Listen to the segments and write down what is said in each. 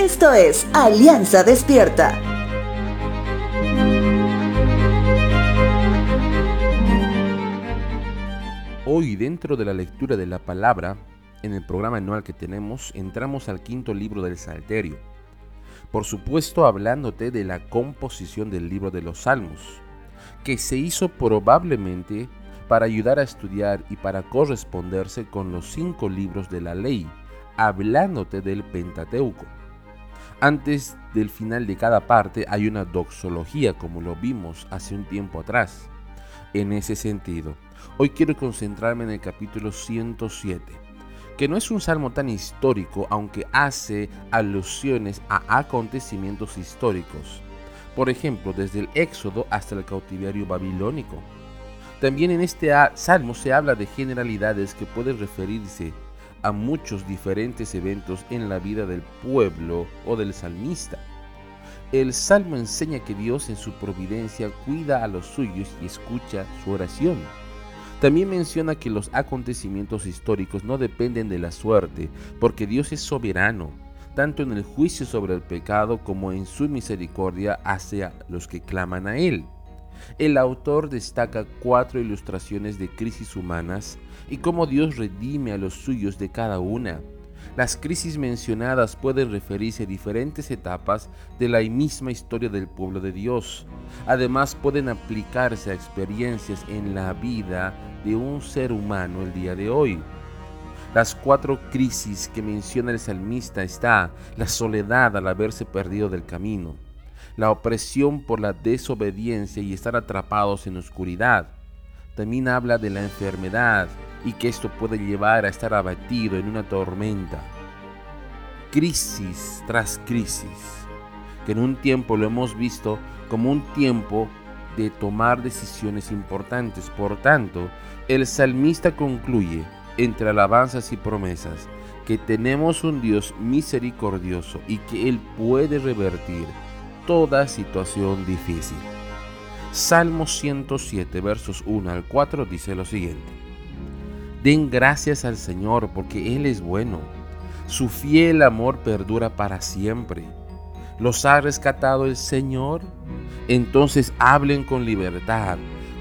Esto es Alianza Despierta. Hoy dentro de la lectura de la palabra, en el programa anual que tenemos, entramos al quinto libro del Salterio. Por supuesto hablándote de la composición del libro de los Salmos, que se hizo probablemente para ayudar a estudiar y para corresponderse con los cinco libros de la ley, hablándote del Pentateuco. Antes del final de cada parte hay una doxología como lo vimos hace un tiempo atrás. En ese sentido, hoy quiero concentrarme en el capítulo 107, que no es un salmo tan histórico aunque hace alusiones a acontecimientos históricos. Por ejemplo, desde el Éxodo hasta el cautiverio babilónico. También en este salmo se habla de generalidades que pueden referirse a muchos diferentes eventos en la vida del pueblo o del salmista. El salmo enseña que Dios en su providencia cuida a los suyos y escucha su oración. También menciona que los acontecimientos históricos no dependen de la suerte, porque Dios es soberano, tanto en el juicio sobre el pecado como en su misericordia hacia los que claman a Él. El autor destaca cuatro ilustraciones de crisis humanas y cómo Dios redime a los suyos de cada una. Las crisis mencionadas pueden referirse a diferentes etapas de la misma historia del pueblo de Dios. Además pueden aplicarse a experiencias en la vida de un ser humano el día de hoy. Las cuatro crisis que menciona el salmista está la soledad al haberse perdido del camino, la opresión por la desobediencia y estar atrapados en oscuridad. También habla de la enfermedad, y que esto puede llevar a estar abatido en una tormenta. Crisis tras crisis, que en un tiempo lo hemos visto como un tiempo de tomar decisiones importantes. Por tanto, el salmista concluye entre alabanzas y promesas que tenemos un Dios misericordioso y que Él puede revertir toda situación difícil. Salmo 107, versos 1 al 4 dice lo siguiente. Den gracias al Señor porque Él es bueno. Su fiel amor perdura para siempre. ¿Los ha rescatado el Señor? Entonces hablen con libertad.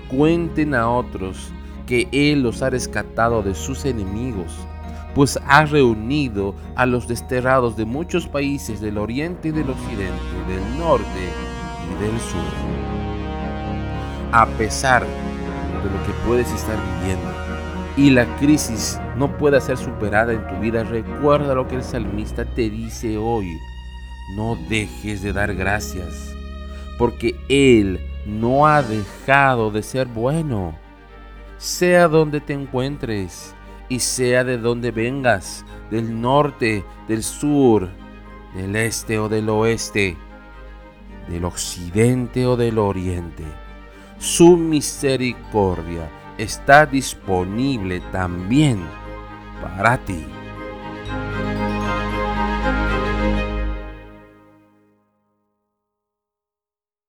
Cuenten a otros que Él los ha rescatado de sus enemigos, pues ha reunido a los desterrados de muchos países del oriente y del occidente, del norte y del sur. A pesar de lo que puedes estar viviendo, y la crisis no pueda ser superada en tu vida, recuerda lo que el salmista te dice hoy. No dejes de dar gracias, porque Él no ha dejado de ser bueno. Sea donde te encuentres y sea de donde vengas, del norte, del sur, del este o del oeste, del occidente o del oriente. Su misericordia está disponible también para ti.